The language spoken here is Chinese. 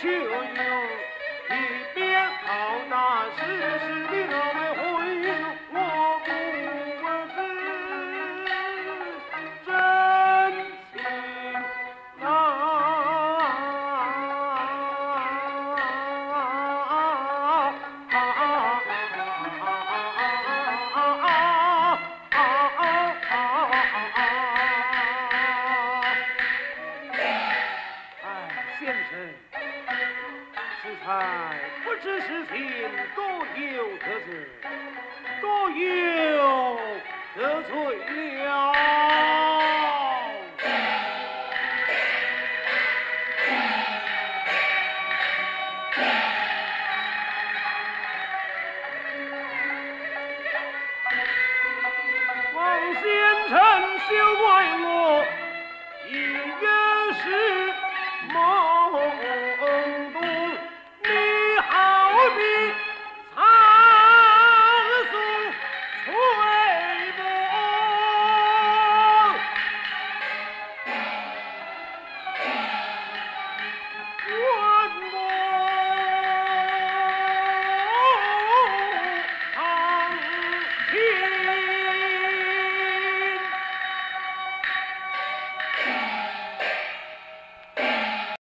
to you. 不知是情多有得罪，多有得罪了。王贤臣，休怪我。